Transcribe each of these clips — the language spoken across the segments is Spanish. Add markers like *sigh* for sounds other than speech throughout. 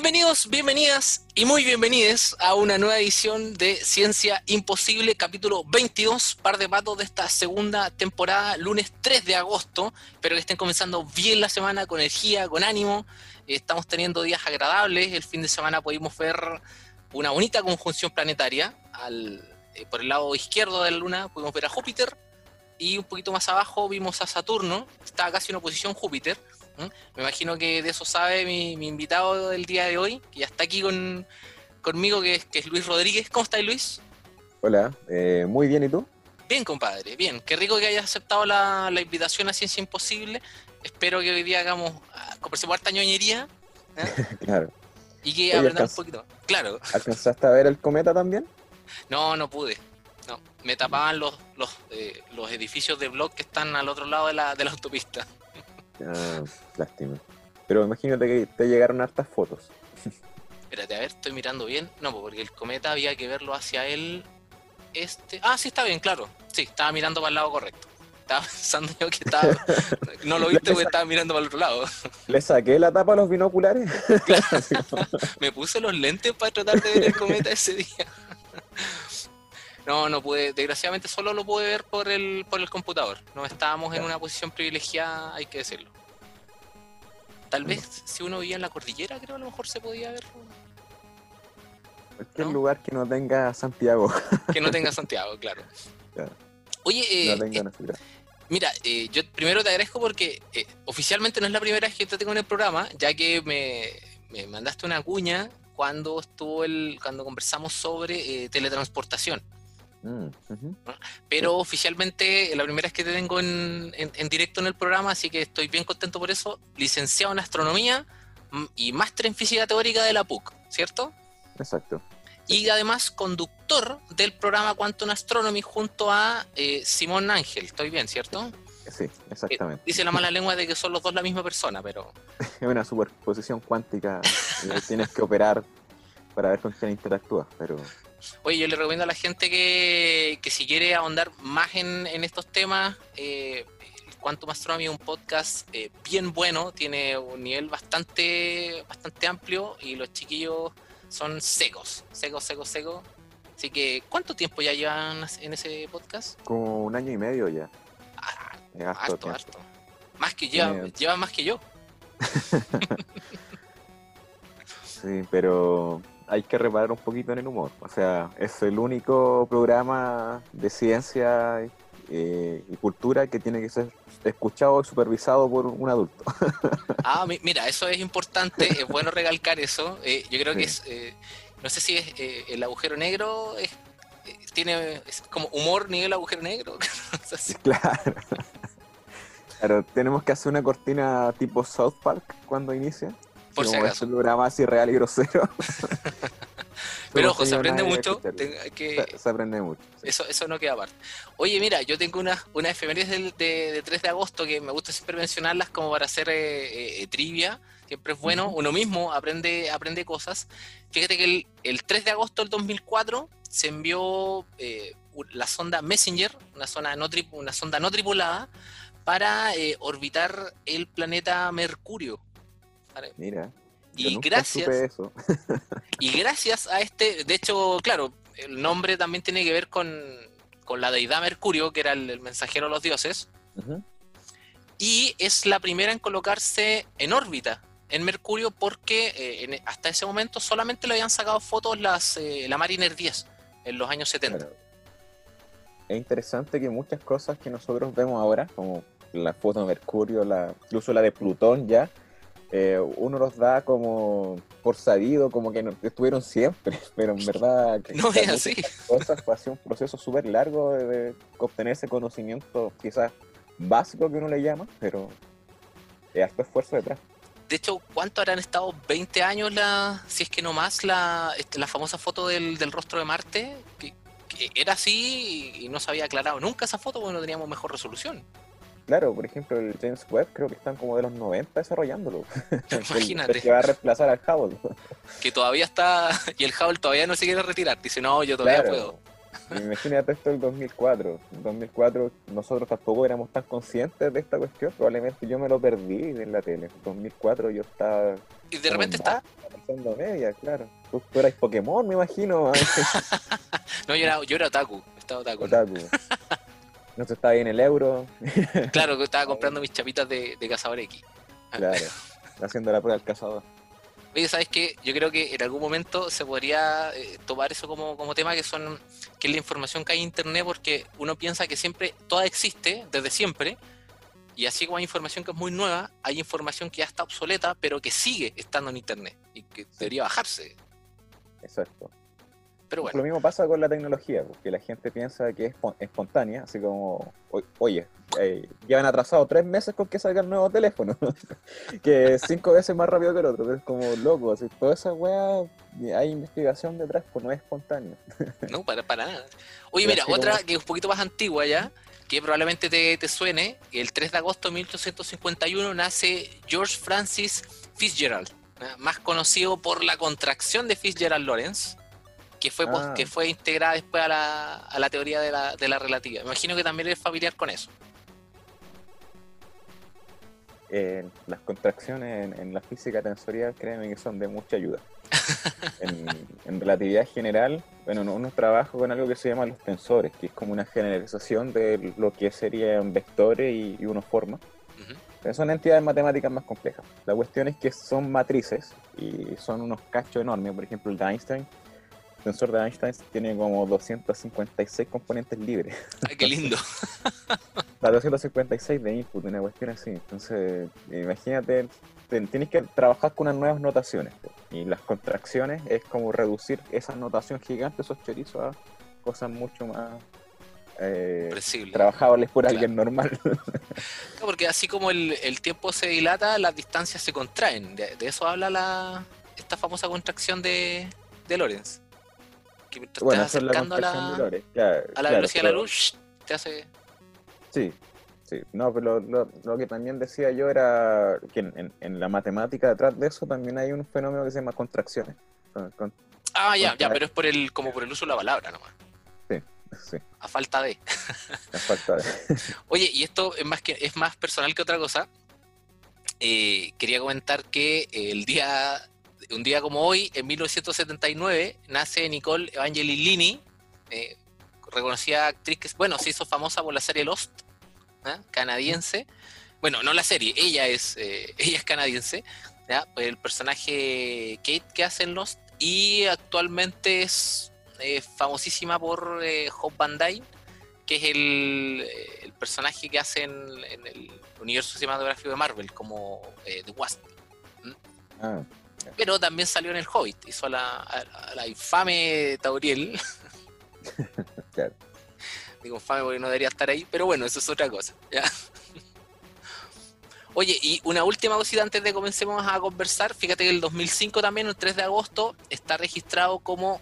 Bienvenidos, bienvenidas y muy bienvenidos a una nueva edición de Ciencia Imposible, capítulo 22, par de patos de esta segunda temporada, lunes 3 de agosto. Espero que estén comenzando bien la semana, con energía, con ánimo. Estamos teniendo días agradables. El fin de semana pudimos ver una bonita conjunción planetaria. Al, eh, por el lado izquierdo de la Luna pudimos ver a Júpiter y un poquito más abajo vimos a Saturno. Está casi en oposición Júpiter. ¿Mm? Me imagino que de eso sabe mi, invitado del día de hoy, que ya está aquí con, conmigo, que es, que es Luis Rodríguez. ¿Cómo estás, Luis? Hola, eh, muy bien, ¿y tú? Bien, compadre, bien. Qué rico que hayas aceptado la, invitación a Ciencia Imposible. Espero que hoy día hagamos, ah, conversemos harta ñoñería. ¿eh? *laughs* claro. Y que aprendamos un poquito. Claro. ¿Alcanzaste a ver el cometa también? No, no pude. No, me tapaban los, los, eh, los edificios de blog que están al otro lado de la, de la autopista. Ah, lástima. Pero imagínate que te llegaron hartas fotos. Espérate, a ver, estoy mirando bien. No, porque el cometa había que verlo hacia él. Este. Ah, sí, está bien, claro. Sí, estaba mirando para el lado correcto. Estaba *laughs* pensando yo que estaba. No lo viste porque estaba mirando para el otro lado. *laughs* ¿Le saqué la tapa a los binoculares? *laughs* Me puse los lentes para tratar de ver el cometa ese día. No, no pude, desgraciadamente solo lo pude ver por el, por el computador. No estábamos en una posición privilegiada, hay que decirlo. Tal vez si uno vivía en la cordillera, creo a lo mejor se podía ver. Cualquier lugar que no tenga Santiago. *laughs* Que no tenga *laughs* Santiago, claro. Oye, eh, eh, mira, eh, yo primero te agradezco porque oficialmente no es la primera vez que te tengo en el programa, ya que me, me mandaste una cuña cuando estuvo el, cuando conversamos sobre teletransportación. Mm, Pero oficialmente la primera vez que te tengo en, directo en el programa, así que estoy bien contento por eso. Licenciado en astronomía mm, y máster en física teórica de la PUC, ¿cierto? Exacto. Y además conductor del programa Quantum Astronomy junto a eh, Simón Ángel. Estoy bien, ¿cierto? Sí, exactamente. Eh, dice la mala lengua de que son los dos la misma persona, pero... *laughs* es una superposición cuántica. tienes que operar para ver con quién interactúas, pero... Oye, yo le recomiendo a la gente que, si quiere ahondar más en, estos temas, eh, Quantum Astronomy es un podcast eh, bien bueno, tiene un nivel bastante, bastante amplio y los chiquillos son secos, secos, secos, secos. Así que, ¿cuánto tiempo ya llevan en ese podcast? Como un año y medio ya. Ah, harto, harto, Más que ya, lleva más que yo. *laughs* sí, pero hay que reparar un poquito en el humor. O sea, es el único programa de ciencia eh, y cultura que tiene que ser escuchado y supervisado por un adulto. *laughs* ah, mira, eso es importante, es bueno recalcar eso. Eh, yo creo que es, eh, no sé si es el agujero negro, es, tiene como humor nivel agujero negro. *laughs* claro. *laughs* Claro, tenemos que hacer una cortina tipo South Park cuando inicia. Por si acaso. un programa así real y grosero. *laughs* Pero ojo, se aprende mucho. Se, aprende mucho. Eso, eso no queda aparte. Oye, mira, yo tengo unas una efemérides del, de, 3 de agosto que me gusta siempre mencionarlas como para hacer eh, eh, trivia. Siempre es bueno. Uno mismo aprende, aprende cosas. Fíjate que el, el 3 de agosto del 2004 se envió eh, la sonda Messenger, una, zona no una sonda no tripulada, para orbitar el planeta Mercurio. Mira. Y gracias, *laughs* y gracias a este, de hecho, claro, el nombre también tiene que ver con, la deidad Mercurio, que era el, mensajero de los dioses. Y es la primera en colocarse en órbita en Mercurio porque eh, hasta ese momento solamente le habían sacado fotos las, eh, la Mariner 10 en los años 70. Es interesante que muchas cosas que nosotros vemos ahora, como la foto de Mercurio, la, incluso la de Plutón ya, eh, uno los da como por sabido, como que estuvieron siempre, *laughs* pero en verdad no es así. Cosas fue así un proceso súper largo de, obtener ese conocimiento quizás básico que uno le llama, pero es harto esfuerzo detrás. De hecho, ¿cuánto habrán estado 20 años, la, si es que no más, la, este, la famosa foto del, rostro de Marte? Que, que, era así y no se había aclarado nunca esa foto porque no teníamos mejor resolución. Claro, por ejemplo, el James Webb creo que están como de los 90 desarrollándolo. *laughs* Imagínate. que va a reemplazar al Hubble. *laughs* que todavía está, y el Hubble todavía no se quiere retirar. Dice, no, yo todavía puedo. Imagínate esto el 2004. En 2004 nosotros tampoco éramos tan conscientes de esta cuestión. Probablemente yo me lo perdí en la tele. En 2004 yo estaba... Y de repente está... Pasando media, claro. Tú, tú eras Pokémon, me imagino. *laughs* no, yo era, yo era Otaku. Estaba Otaku. Otaku. No se estaba ahí en el euro. *laughs* claro, que estaba comprando mis chapitas de, de cazador X. *laughs* Claro, haciendo la prueba del cazador. Oye, ¿sabes qué? Yo creo que en algún momento se podría eh, tomar eso como, como tema, que son que es la información que hay en Internet, porque uno piensa que siempre, toda existe, desde siempre, y así como hay información que es muy nueva, hay información que ya está obsoleta, pero que sigue estando en Internet, y que debería bajarse. Exacto. Pero bueno. Lo mismo pasa con la tecnología, porque la gente piensa que es espontánea, así como, oye, eh, llevan atrasado tres meses con que salga el nuevo teléfono, *laughs* que es cinco veces más rápido que el otro, es como loco, así, toda esa weá, hay investigación detrás, pues no es espontáneo. *laughs* no, para, para nada. Oye, mira, otra que es un poquito más antigua ya, que probablemente te, te suene, el 3 de agosto de 1851 nace George Francis Fitzgerald, más conocido por la contracción de Fitzgerald Lawrence que fue, ah. que fue integrada después a la, a la teoría de la, de la relatividad. Me imagino que también es familiar con eso. Eh, las contracciones en, la física tensorial, créeme que son de mucha ayuda. *laughs* en, relatividad general, bueno, uno, trabaja con algo que se llama los tensores, que es como una generalización de lo que serían vectores y, uno forma. Pero son entidades matemáticas más complejas. La cuestión es que son matrices y son unos cachos enormes. Por ejemplo, el de Einstein tensor de Einstein tiene como 256 componentes libres. *laughs* Ay, qué lindo. *laughs* La 256 de input, una cuestión así. Entonces, imagínate, tienes que trabajar con unas nuevas notaciones. Y las contracciones es como reducir esa notación gigante, esos chorizos, a cosas mucho más eh, trabajables por alguien normal. *laughs* porque así como el, tiempo se dilata, las distancias se contraen. De, eso habla la esta famosa contracción de, de Lorenz que te bueno, estás acercando a la, a la velocidad de la luz, te hace... Sí, sí. No, pero lo, que también decía yo era que en, la matemática detrás de eso también hay un fenómeno que se llama contracciones. ah, ya, ya, pero es por el, como por el uso de la palabra nomás. Sí, sí. A falta de. *laughs* A falta de. *laughs* Oye, y esto es más, que, es más personal que otra cosa. Eh, quería comentar que el día un día como hoy, en 1979, nace Nicole Evangelini, eh, reconocida actriz que, bueno, se hizo famosa por la serie Lost, ¿eh? canadiense. Bueno, no la serie, ella es, eh, *laughs* ella es canadiense. el personaje Kate que hace en Lost y actualmente es famosísima por Hope Van Dyne, que es el, personaje que hace en, el universo cinematográfico de Marvel, como The Wasp. Ah. Pero también salió en el Hobbit, hizo a la, infame Tauriel. *laughs* Digo infame porque no debería estar ahí, pero bueno, eso es otra cosa. *laughs* Oye, y una última cosita antes de comencemos a conversar. Fíjate que el 2005 también, el 3 de agosto, está registrado como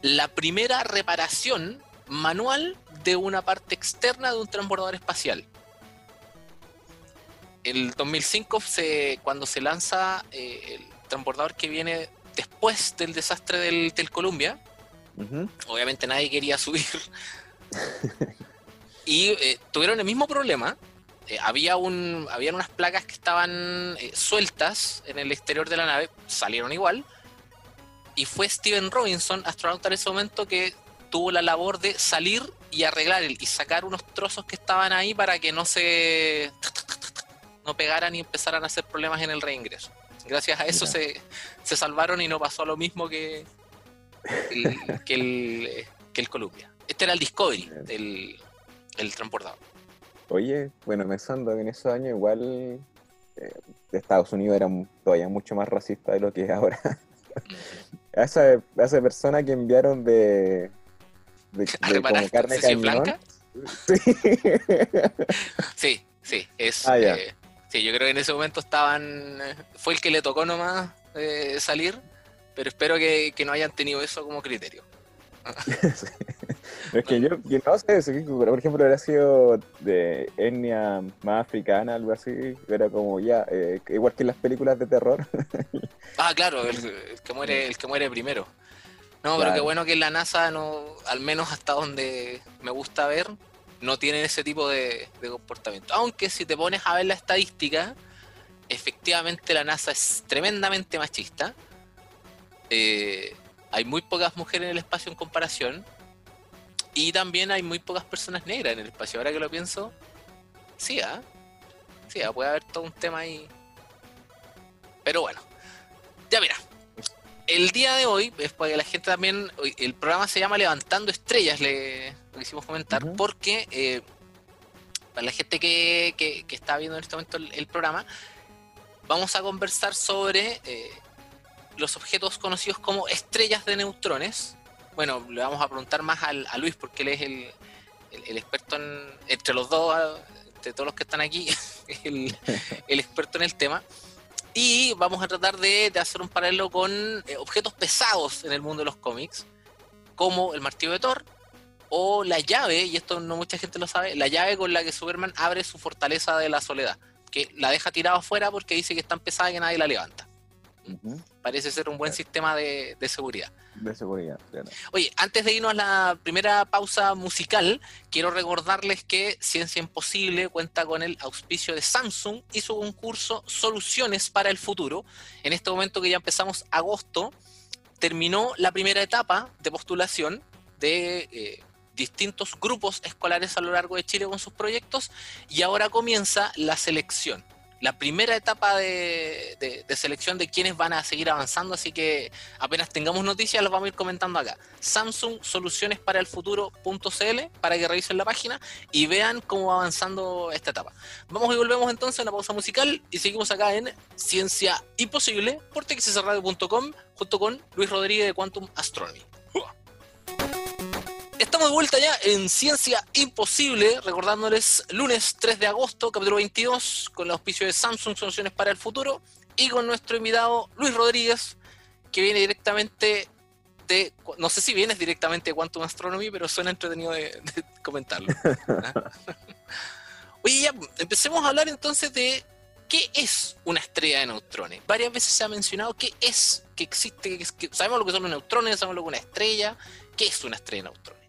la primera reparación manual de una parte externa de un transbordador espacial. El 2005, se, cuando se lanza eh, el, transbordador que viene después del desastre del, del Columbia. Obviamente nadie quería *laughs* subir. y eh, tuvieron el mismo problema. Eh, había un, habían unas placas que estaban eh, sueltas en el exterior de la nave, salieron igual. Y fue Steven Robinson, astronauta en ese momento, que tuvo la labor de salir y arreglar y sacar unos trozos que estaban ahí para que no se no pegaran y empezaran a hacer problemas en el reingreso. Gracias a eso se, salvaron y no pasó lo mismo que el, que el, que Columbia. Este era el Discovery, el, el transportador. Oye, bueno, pensando que en esos años igual eh, Estados Unidos era todavía mucho más racista de lo que es ahora. *laughs* a, esa, esa persona que enviaron de, de, *laughs* de carne cañón. blanca? *laughs* Sí. sí, es ah, eh, Sí, yo creo que en ese momento estaban. Eh, fue el que le tocó nomás eh, salir, pero espero que, no hayan tenido eso como criterio. *laughs* Es que yo, no sé, por ejemplo, hubiera sido de etnia más africana, algo así, era como ya, eh, igual que en las películas de terror. *laughs* ah, claro, el, que muere, el que muere primero. No, pero qué bueno que la NASA, no, al menos hasta donde me gusta ver, no tiene ese tipo de, comportamiento. Aunque si te pones a ver la estadística, efectivamente la NASA es tremendamente machista. Eh, hay muy pocas mujeres en el espacio en comparación. Y también hay muy pocas personas negras en el espacio. Ahora que lo pienso, sí, ¿ah? Sí, ¿ah? puede haber todo un tema ahí. Pero bueno, ya mira, el día de hoy, es para que la gente también, el programa se llama Levantando Estrellas, le lo quisimos comentar, porque eh, para la gente que, que, está viendo en este momento el, programa, vamos a conversar sobre eh, los objetos conocidos como estrellas de neutrones. Bueno, le vamos a preguntar más a Luis porque él es el, el, experto en, entre los dos, entre todos los que están aquí, *laughs* el, *laughs* el experto en el tema. Y vamos a tratar de, hacer un paralelo con eh, objetos pesados en el mundo de los cómics, como el martillo de Thor, o la llave, y esto no mucha gente lo sabe, la llave con la que Superman abre su fortaleza de la soledad, que la deja tirada afuera porque dice que es tan pesada que nadie la levanta. Parece ser un buen sistema de, seguridad. De seguridad, Oye, antes de irnos a la primera pausa musical, quiero recordarles que Ciencia Imposible cuenta con el auspicio de Samsung y su concurso Soluciones para el Futuro. En este momento que ya empezamos agosto, terminó la primera etapa de postulación de eh, distintos grupos escolares a lo largo de Chile con sus proyectos y ahora comienza la selección la primera etapa de, selección de quienes van a seguir avanzando, así que apenas tengamos noticias los vamos a ir comentando acá. Samsung Soluciones para el Futuro.cl para que revisen la página y vean cómo va avanzando esta etapa. Vamos y volvemos entonces a una pausa musical y seguimos acá en Ciencia Imposible por junto con Luis Rodríguez de Quantum Astronomy. Estamos de vuelta ya en Ciencia Imposible, recordándoles lunes 3 de agosto, capítulo 22, con el auspicio de Samsung Soluciones para el Futuro y con nuestro invitado Luis Rodríguez, que viene directamente de, no sé si vienes directamente de Quantum Astronomy, pero suena entretenido de, comentarlo. *laughs* Oye, ya, empecemos a hablar entonces de qué es una estrella de neutrones. Varias veces se ha mencionado qué es, que existe, que, sabemos lo que son los neutrones, sabemos lo que es una estrella, qué es una estrella de neutrones.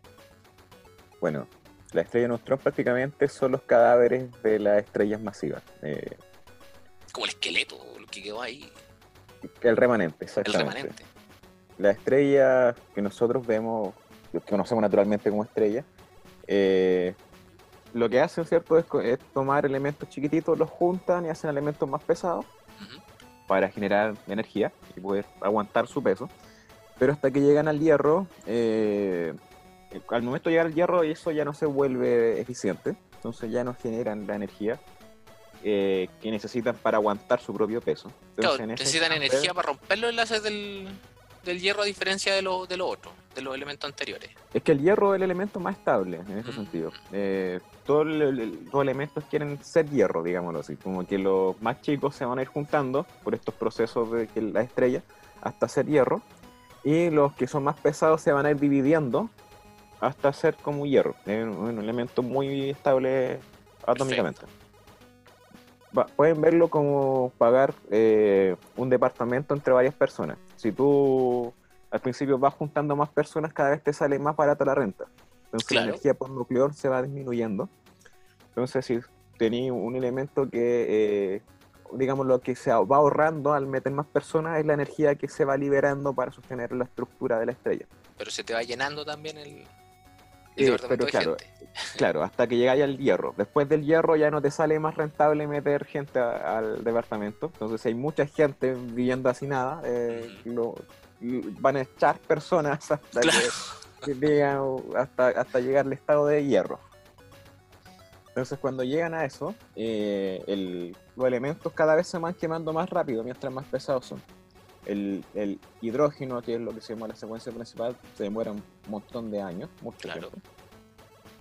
Bueno, la estrella de prácticamente son los cadáveres de las estrellas masivas. Eh, Como el esqueleto, lo que quedó ahí. El remanente, exactamente. El remanente. La estrella que nosotros vemos, que conocemos naturalmente como estrella, eh, lo que hacen, ¿cierto?, es, tomar elementos chiquititos, los juntan y hacen elementos más pesados para generar energía y poder aguantar su peso. Pero hasta que llegan al hierro, eh, al momento de llegar al hierro eso ya no se vuelve eficiente, entonces ya no generan la energía eh, que necesitan para aguantar su propio peso. necesitan energía para romper los enlaces del, hierro a diferencia de lo, de lo otro, de los elementos anteriores. Es que el hierro es el elemento más estable en ese mm. sentido. Eh, todos los elementos quieren ser hierro, digámoslo así, como que los más chicos se van a ir juntando por estos procesos de que la estrella hasta ser hierro y los que son más pesados se van a ir dividiendo hasta ser como hierro, es un, elemento muy estable atómicamente. pueden verlo como pagar eh, un departamento entre varias personas. Si tú al principio vas juntando más personas, cada vez te sale más barata la renta. Entonces la energía por nuclear se va disminuyendo. Entonces si tenéis un elemento que, eh, digamos, lo que se va ahorrando al meter más personas es la energía que se va liberando para sostener la estructura de la estrella. Pero se te va llenando también el, pero claro, *laughs* claro, hasta que llegáis al hierro. Después del hierro ya no te sale más rentable meter gente al departamento. Entonces hay mucha gente viviendo así nada. Eh, van a echar personas *laughs* hasta hasta, hasta llegar al estado de hierro. Entonces cuando llegan a eso, eh, los elementos cada vez se van quemando más rápido mientras más pesados son el, hidrógeno, que es lo que se llama la secuencia principal, se demora un montón de años, mucho tiempo.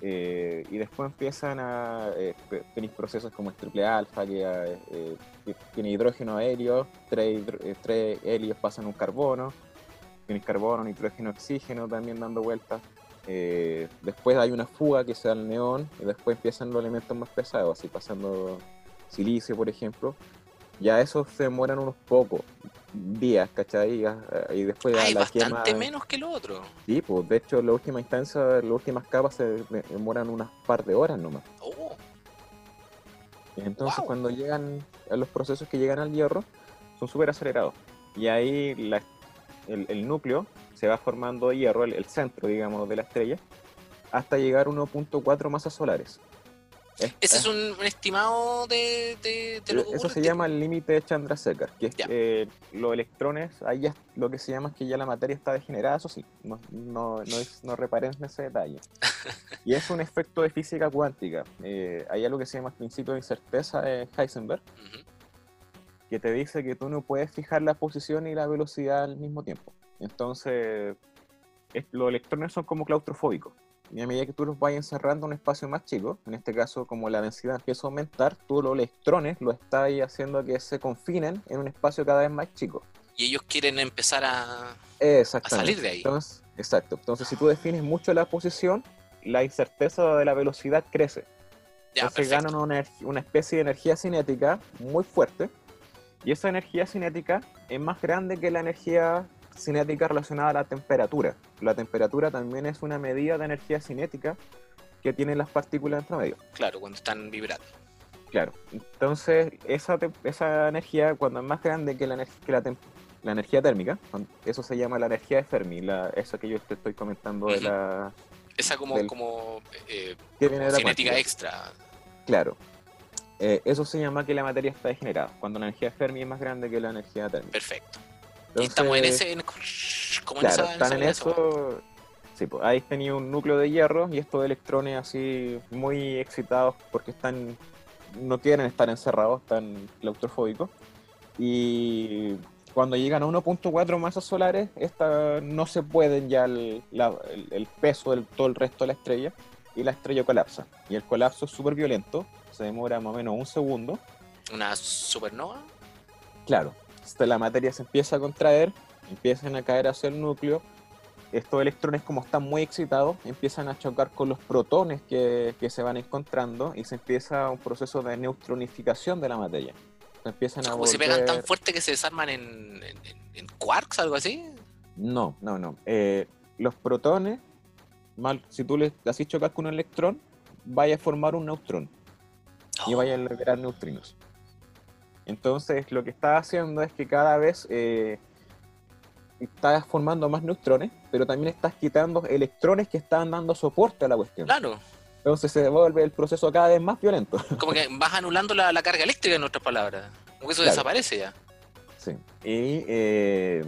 Eh, y después empiezan a eh, tener procesos como el triple alfa, que eh, tiene hidrógeno aéreo, tres, tres helios pasan un carbono, tiene carbono, nitrógeno, oxígeno también dando vueltas. después hay una fuga que se da al neón y después empiezan los elementos más pesados, así pasando silicio, por ejemplo. Ya esos se demoran unos pocos, días, ¿cachai? Y después Hay bastante menos que lo otro. Sí, pues de hecho, la última instancia, las últimas capas se demoran unas par de horas nomás. Oh. Entonces, cuando llegan a los procesos que llegan al hierro, son súper acelerados. Y ahí la, el, núcleo se va formando hierro, el, centro, digamos, de la estrella, hasta llegar a 1.4 masas solares. Ese es un, estimado de, de, lo que Eso se llama el límite de Chandrasekhar, que es que los electrones, ahí ya lo que se llama es que ya la materia está degenerada, eso sí, no, no, no, reparen en ese detalle. *laughs* y es un efecto de física cuántica. Eh, hay algo que se llama el principio de incerteza de Heisenberg, que te dice que tú no puedes fijar la posición y la velocidad al mismo tiempo. Entonces, los electrones son como claustrofóbicos y a medida que tú los vayas encerrando en un espacio más chico, en este caso como la densidad empieza a aumentar, tú los electrones lo estás haciendo que se confinen en un espacio cada vez más chico. Y ellos quieren empezar a, a salir de ahí. Entonces, exacto. Entonces, si tú defines mucho la posición, la incerteza de la velocidad crece. Ya, Entonces ganan una, una especie de energía cinética muy fuerte. Y esa energía cinética es más grande que la energía cinética relacionada a la temperatura. La temperatura también es una medida de energía cinética que tienen las partículas entre medio. Claro, cuando están vibrando. Claro, entonces esa, esa energía, cuando es más grande que la, la, energía térmica, eso se llama la energía de Fermi, la, esa que yo te estoy comentando de la... Esa como, como, eh, cinética extra. Claro, eh, eso se llama que la materia está degenerada, cuando la energía de Fermi es más grande que la energía térmica. Perfecto y estamos en ese. como en esa, están en, eso. Sí, pues ahí tenía un núcleo de hierro y estos electrones así muy excitados porque están no quieren estar encerrados, están claustrofóbicos. Y cuando llegan a 1.4 masas solares, esta, no se pueden ya el, el, peso del todo el resto de la estrella y la estrella colapsa. Y el colapso es súper violento, se demora más o menos un segundo. ¿Una supernova? Claro, la materia se empieza a contraer, empiezan a caer hacia el núcleo, estos electrones como están muy excitados empiezan a chocar con los protones que, se van encontrando y se empieza un proceso de neutronificación de la materia. Se empiezan a ¿Como se pegan tan fuerte que se desarman en, quarks, algo así? No, no, no. Eh, los protones, mal, si tú le así chocas con un electrón, vaya a formar un neutrón y vaya a liberar neutrinos. Entonces lo que está haciendo es que cada vez eh, estás formando más neutrones, pero también estás quitando electrones que están dando soporte a la cuestión. Claro. Entonces se vuelve el proceso cada vez más violento. *laughs* Como que vas anulando la, carga eléctrica, en otras palabras. Como que eso desaparece ya. Sí. Y eh,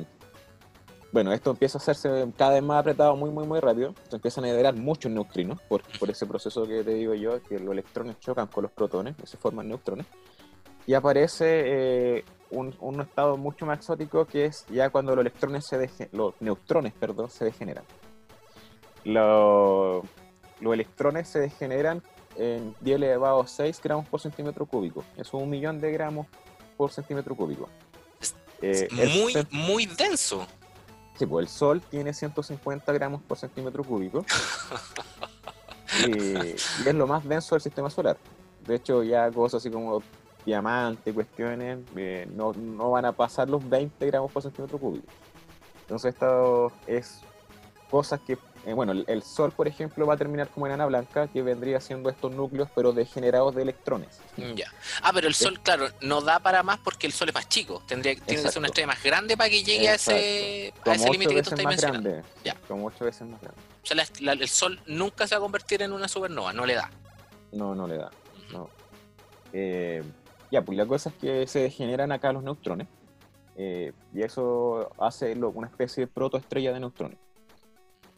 bueno, esto empieza a hacerse cada vez más apretado muy, muy, muy rápido. Se empiezan a liberar muchos neutrinos por, por ese proceso que te digo yo, que los electrones chocan con los protones y se forman neutrones y aparece eh, un, estado mucho más exótico que es ya cuando los electrones se los neutrones perdón, se degeneran. Los, electrones se degeneran en 10 elevado a 6 gramos por centímetro cúbico. Eso es un millón de gramos por centímetro cúbico. Es eh, muy, muy denso. Sí, pues el Sol tiene 150 gramos por centímetro cúbico. *laughs* y, es lo más denso del sistema solar. De hecho, ya cosas así como diamante, cuestiones, eh, no, no, van a pasar los 20 gramos por centímetro cúbico. Entonces esto es cosas que, eh, bueno, el, Sol, por ejemplo, va a terminar como enana blanca, que vendría siendo estos núcleos, pero degenerados de electrones. Mm, ya. Ah, pero el Sol, claro, no da para más porque el Sol es más chico. Tendría, tiene que ser una estrella más grande para que llegue a ese, a ese límite que tú estás mencionando. Ya. Como ocho veces más grande. O sea, el Sol nunca se va a convertir en una supernova, no le da. No, no le da. No. Eh, ya, pues la cosa es que se degeneran acá los neutrones eh, y eso hace una especie de protoestrella de neutrones.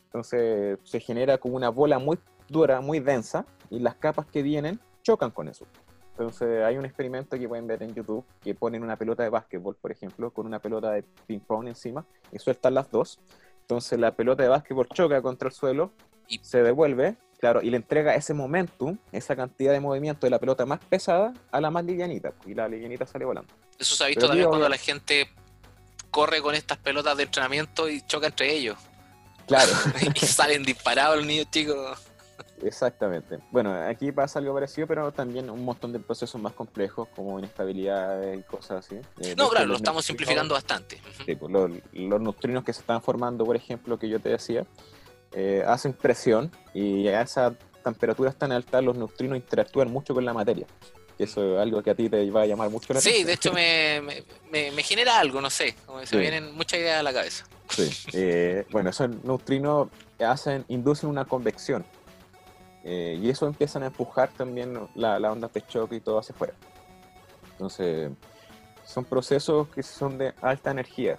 Entonces se genera como una bola muy dura, muy densa y las capas que vienen chocan con eso. Entonces hay un experimento que pueden ver en YouTube que ponen una pelota de básquetbol, por ejemplo, con una pelota de ping pong encima y sueltan las dos. Entonces la pelota de básquetbol choca contra el suelo y se devuelve Claro, y le entrega ese momentum, esa cantidad de movimiento de la pelota más pesada a la más livianita, y la livianita sale volando. Eso se ha visto también cuando la gente corre con estas pelotas de entrenamiento y choca entre ellos. Claro. *laughs* y salen disparados los niños chicos. Exactamente. Bueno, aquí pasa algo parecido, pero también un montón de procesos más complejos, como inestabilidades y cosas así. Eh, no, claro, lo estamos simplificando bastante. Sí, pues, los, neutrinos que se están formando, por ejemplo, que yo te decía, eh, hacen presión y a esa temperatura tan alta los neutrinos interactúan mucho con la materia. Y eso es algo que a ti te va a llamar mucho la atención. Sí, de hecho me, genera algo, no sé, como se me vienen muchas ideas a la cabeza. Sí, eh, bueno, esos neutrinos hacen, inducen una convección eh, y eso empiezan a empujar también la, la onda de choque y todo hacia afuera. Entonces, son procesos que son de alta energía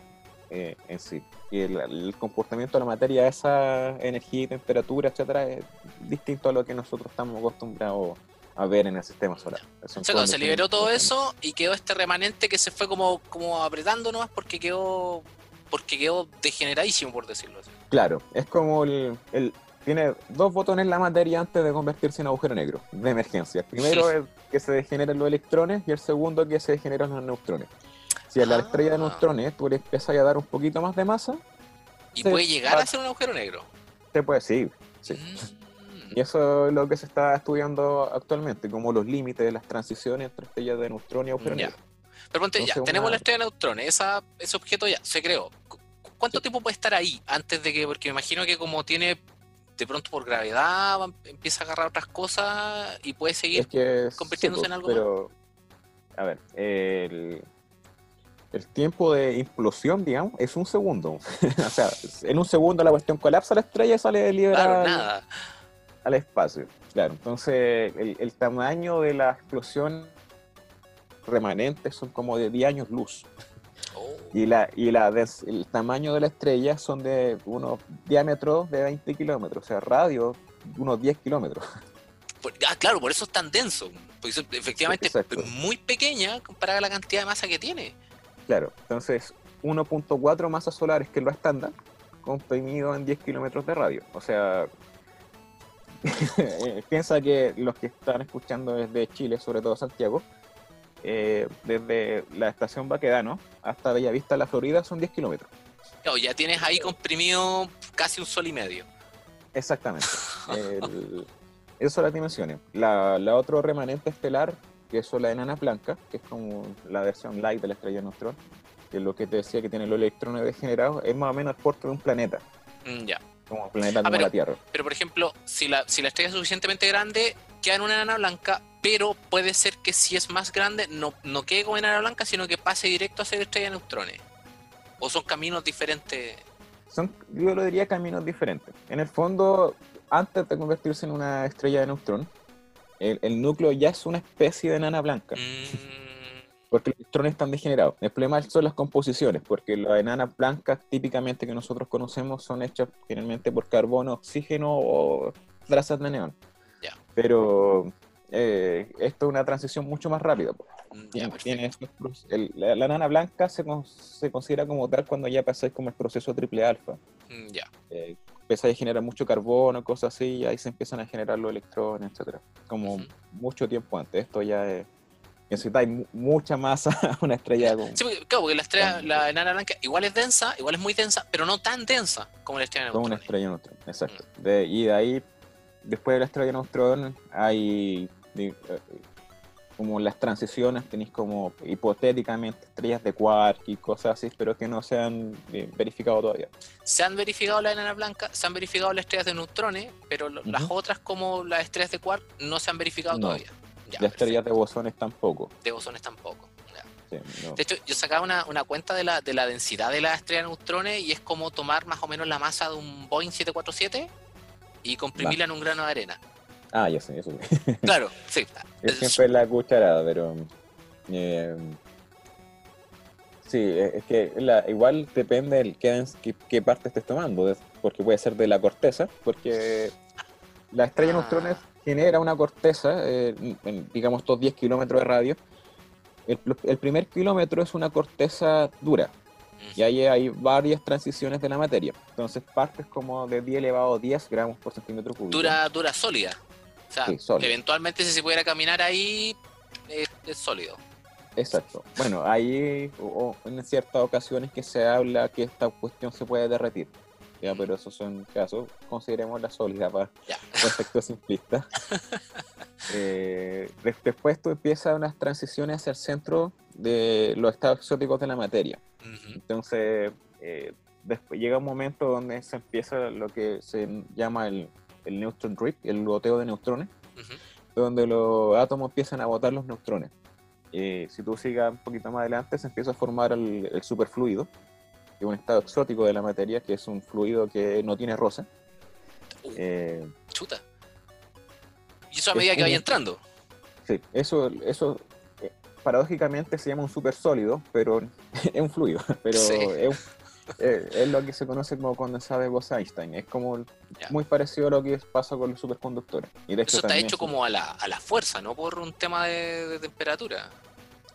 eh, en sí. Y el, comportamiento de la materia, esa energía y temperatura, etcétera, es distinto a lo que nosotros estamos acostumbrados a ver en el sistema solar. se liberó todo eso y quedó este remanente que se fue como, como apretando nomás porque quedó porque quedó degeneradísimo, por decirlo así. Claro, es como el, tiene dos botones la materia antes de convertirse en agujero negro de emergencia. El primero es que se degeneren los electrones y el segundo que se degeneran los neutrones. Si a la estrella de ah. neutrones tú le empiezas a dar un poquito más de masa. ¿Y puede llegar a ser un agujero negro? Se puede, sí. sí. Mm. Y eso es lo que se está estudiando actualmente, como los límites de las transiciones entre estrellas de neutrones y agujero negro. Pero ponte, ya, tenemos la estrella de neutrones, esa, ese objeto ya se creó. ¿Cuánto tiempo puede estar ahí antes de que, porque me imagino que como tiene de pronto por gravedad empieza a agarrar otras cosas y puede seguir convirtiéndose en algo pero, A ver, el, tiempo de implosión, digamos, es un segundo. *laughs* o sea, en un segundo la cuestión colapsa la estrella y sale liberada al, espacio. Claro, entonces el, el, tamaño de la explosión remanente son como de 10 años luz. Y, la, y la el tamaño de la estrella son de unos diámetros de 20 kilómetros, o sea, radio unos 10 kilómetros. *laughs* Ah, claro, por eso es tan denso. Porque efectivamente es muy pequeña comparada a la cantidad de masa que tiene. Claro, entonces 1.4 masas solares, que es lo estándar, comprimido en 10 kilómetros de radio. O sea, *laughs* piensa que los que están escuchando desde Chile, sobre todo Santiago, eh, desde la estación Baquedano hasta Bellavista, la Florida, son 10 kilómetros. ya tienes ahí comprimido casi un sol y medio. Exactamente. *laughs* el, son las dimensiones. La, la otro remanente estelar, que es la enana blanca, que es como la versión light de la estrella de neutrón, que es lo que te decía que tiene los electrones degenerados, es más o menos el porte de un planeta. Mm, ya. Como un planeta como la Tierra. Pero, por ejemplo, si la, si la estrella es suficientemente grande, queda en una enana blanca, pero puede ser que si es más grande no, no quede como enana blanca, sino que pase directo a ser estrella de neutrones. ¿O son caminos diferentes? Son, yo lo diría caminos diferentes. En el fondo, antes de convertirse en una estrella de neutrón, el, núcleo ya es una especie de enana blanca. Mm. Porque los electrones están degenerados. El problema son las composiciones, porque las enanas blancas típicamente que nosotros conocemos son hechas generalmente por carbono, oxígeno o trazas de neón. Pero eh, esto es una transición mucho más rápida. Mm, tiene, la, nana blanca se, se, considera como tal cuando ya pasáis como el proceso triple alfa. Mm, ya. Eh, empieza a generar mucho carbono, cosas así, y ahí se empiezan a generar los electrones, etcétera Como mucho tiempo antes. Esto ya es necesitáis mucha masa *laughs* una estrella con... Sí, claro, porque la estrella, la enana blanca, igual es densa, igual es muy densa, pero no tan densa como la estrella de neutrón. Como una estrella de neutrón, exacto. Mm. y de ahí después de la estrella de neutrón hay eh, como las transiciones, tenéis como hipotéticamente estrellas de quark y cosas así, pero que no se han eh, verificado todavía. Se han verificado las enanas blancas, se han verificado las estrellas de neutrones, pero las otras como las estrellas de quark no se han verificado todavía. las estrellas de bosones tampoco. De bosones tampoco. De hecho, yo sacaba una, una cuenta de la, de la densidad de las estrellas de neutrones y es como tomar más o menos la masa de un Boeing 747 y comprimirla en un grano de arena. Ah, ya sé, eso. *laughs* Claro, sí. Es siempre la cucharada, pero. Eh, sí, es que igual depende de qué, qué, parte estés tomando, porque puede ser de la corteza, porque la estrella de ah. neutrones genera una corteza, eh, en, digamos, estos 10 kilómetros de radio. El, el, primer kilómetro es una corteza dura, y ahí hay varias transiciones de la materia. Entonces partes como de 10 elevado a 10 gramos por centímetro cúbico. Dura, dura sólida. O sea, eventualmente si se pudiera caminar ahí, es, sólido. Exacto. Bueno, ahí en ciertas ocasiones que se habla que esta cuestión se puede derretir. ya, pero esos son casos, consideremos la sólida para efectos simplistas. *laughs* Eh, des- después tú empiezas unas transiciones hacia el centro de los estados exóticos de la materia. Entonces, eh, después llega un momento donde se empieza lo que se llama el, el neutron drift, el goteo de neutrones, donde los átomos empiezan a botar los neutrones. Eh, si tú sigas un poquito más adelante, se empieza a formar el, el superfluido, que es un estado exótico de la materia, que es un fluido que no tiene rosa. Uh, Eh, chuta. Y eso a es medida que vaya entrando. sí, eso, eso eh, paradójicamente se llama un supersólido, pero *laughs* es un fluido, pero Sí. es, un- eh, es lo que se conoce como condensado de Bose-Einstein. Es como Ya. muy parecido a lo que pasa con los superconductores. Y de hecho Eso está hecho como a la, a la fuerza, no por un tema de, de temperatura,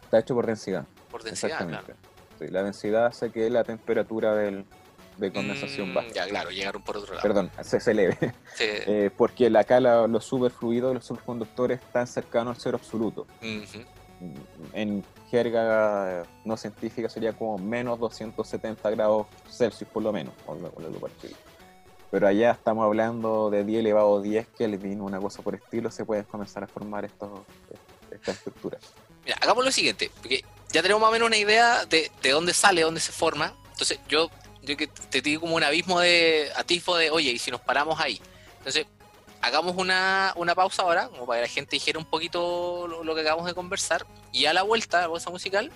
está hecho por densidad. por densidad, Exactamente. claro. Sí, la densidad hace que la temperatura del, de condensación Mm, baje. Ya, claro, llegaron por otro lado. Perdón, se, se eleve. *laughs* Sí. Eh, porque acá la- los superfluidos, los superconductores están cercanos al cero absoluto. Ujú. En jerga no científica sería como menos 270 grados Celsius por lo menos. o lo- o lo parecido. Pero allá estamos hablando de 10 elevado a 10 Kelvin, una cosa por estilo, se pueden comenzar a formar estos, estas estructuras. Mira, hagamos lo siguiente, porque ya tenemos más o menos una idea de, de dónde sale, dónde se forma. Entonces, yo, yo te digo como un abismo de atisbo de, oye, y si nos paramos ahí. Entonces, hagamos una, una pausa ahora, como para que la gente dijera un poquito lo, lo que acabamos de conversar, y a la vuelta, a la pausa musical,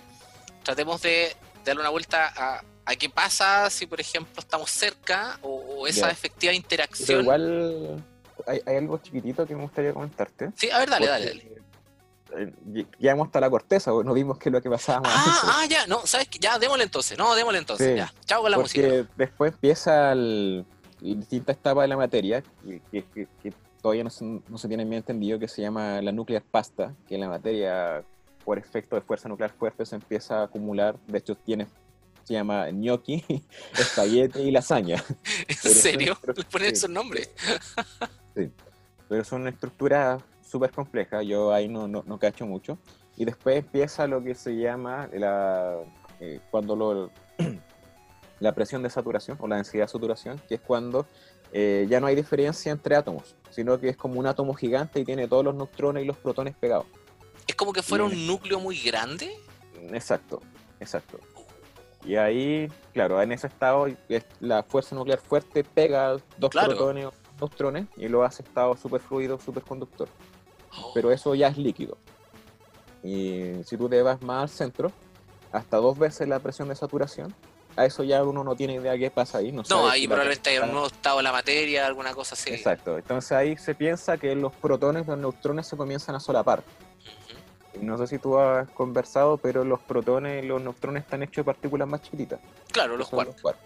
tratemos de darle una vuelta a, a qué pasa si, por ejemplo, estamos cerca o, o esa efectiva Pero interacción. igual hay, hay algo chiquitito que me gustaría comentarte. Sí, a ver, dale, dale, dale. eh, ll- Llegamos hasta la corteza, no vimos que es lo que pasaba. Ah, ah, ya, no, ¿sabes qué? Ya, démosle entonces, no, démosle entonces, Sí, ya. Chao con la música. porque después empieza el, distintas etapas de la materia que, que- que- todavía no se, no se tienen bien entendido, que se llama la nuclear pasta, que la materia por efecto de fuerza nuclear fuerte se empieza a acumular, de hecho tiene se llama gnocchi, *laughs* espagueti y lasaña, *laughs* ¿En pero serio? ¿Le ponen sí. esos nombres? pero son estructuras súper complejas, yo ahí no, no, no cacho mucho. Y después empieza lo que se llama la, eh, cuando lo, *clears throat* la presión de saturación o la densidad de saturación, que es cuando eh, ya no hay diferencia entre átomos, sino que es como un átomo gigante y tiene todos los neutrones y los protones pegados. Es como que fuera un núcleo muy grande. Exacto, exacto. Y ahí, claro, en ese estado es- la fuerza nuclear fuerte pega dos Claro. protones o neutrones y lo hace estado superfluido, superconductor. Oh, pero eso ya es líquido. Y si tú te vas más al centro, hasta dos veces la presión de saturación, a eso ya uno no tiene idea qué pasa ahí. No, no, ahí probablemente hay un nuevo estado de la materia, alguna cosa así. Exacto. Entonces ahí se piensa que los protones, los neutrones se comienzan a solapar. Ujú. Y No sé si tú has conversado, pero los protones y los neutrones están hechos de partículas más chiquititas. Claro, los son cuartos. quarks.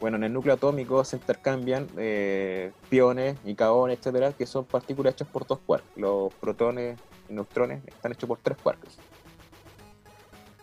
Bueno, en el núcleo atómico se intercambian eh, piones y caones, etcétera, que son partículas hechas por dos quarks. Los protones y neutrones están hechos por tres quarks.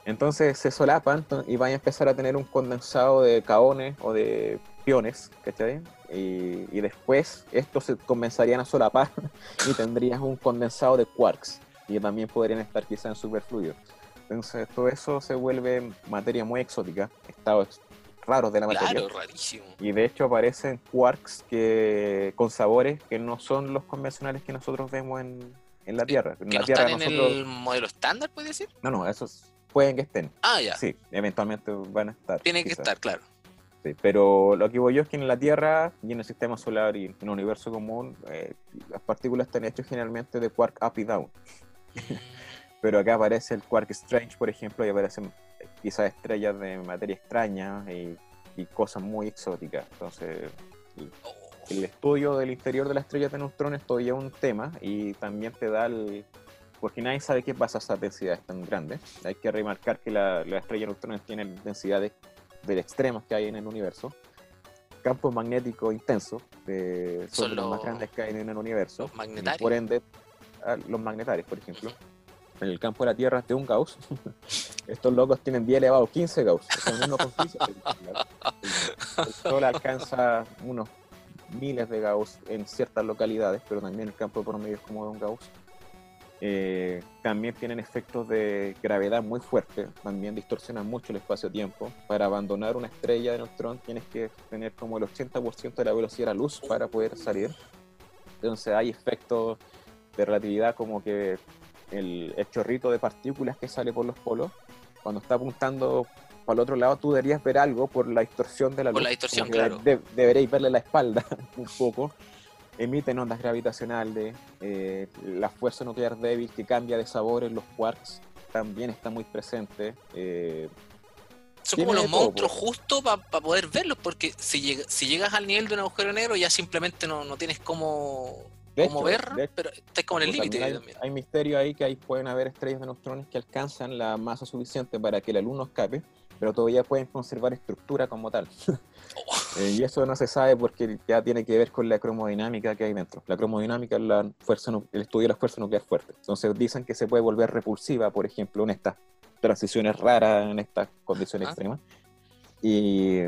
Entonces se solapan y van a empezar a tener un condensado de caones o de piones, ¿cachai? Y, y después estos se comenzarían a solapar *laughs* y tendrías un condensado de quarks, y también podrían estar quizás en superfluido. Entonces todo eso se vuelve materia muy exótica, estados raros de la materia. Claro, rarísimo. Y de hecho aparecen quarks que, con sabores que no son los convencionales que nosotros vemos en, en la Tierra. En Que la no Tierra están en nosotros... el modelo estándar, puede decir. No, no, esos pueden que estén. Ah, ya. Sí, eventualmente van a estar. Tiene que estar, claro. Sí, pero lo que voy yo es que en la Tierra y en el sistema solar y en el universo común, eh, las partículas están hechas generalmente de quark up y down. *laughs* Pero acá aparece el quark strange, por ejemplo, y aparecen quizás estrellas de materia extraña y, y cosas muy exóticas. Entonces, el estudio del interior de las estrellas de neutrones todavía es un tema y también te da el... Porque nadie sabe qué pasa a esas densidades tan grandes. Hay que remarcar que la, la estrella de neutrones tiene densidades de extremos que hay en el universo. Campo magnético intenso, eh, son, Son de los más los- grandes que hay en el universo. los magnetarios. Por ende, a- los magnetarios, por ejemplo. En el campo de la Tierra es de un Gauss. *laughs* Estos locos tienen 10 elevado 15 Gauss. Sea, uno con 15, el, Sol alcanza unos miles de Gauss en ciertas localidades, pero también el campo de promedio es como de un Gauss. Eh, también tienen efectos de gravedad muy fuertes, también distorsionan mucho el espacio-tiempo. Para abandonar una estrella de neutrón tienes que tener como el 80% de la velocidad de la luz para poder salir. Entonces hay efectos de relatividad como que el, chorrito de partículas que sale por los polos, cuando está apuntando para el otro lado, tú deberías ver algo por la distorsión de la luz. Por la distorsión, claro. deberéis verle la espalda *laughs* un poco emiten ondas gravitacionales, eh, la fuerza nuclear débil que cambia de sabor en los quarks también está muy presente. Eh, son como los monstruos justo para poder verlos, porque si, si llegas al nivel de un agujero negro ya simplemente no, no tienes cómo, ver, pero estás como en el límite. Hay, hay, misterio ahí que ahí pueden haber estrellas de neutrones que alcanzan la masa suficiente para que la luz no escape, pero todavía pueden conservar estructura como tal. Eh, y eso no se sabe porque ya tiene que ver con la cromodinámica que hay dentro. La cromodinámica es la fuerza, el estudio de la fuerza nuclear fuerte. Entonces dicen que se puede volver repulsiva, por ejemplo, en estas transiciones raras, en estas condiciones extremas, y,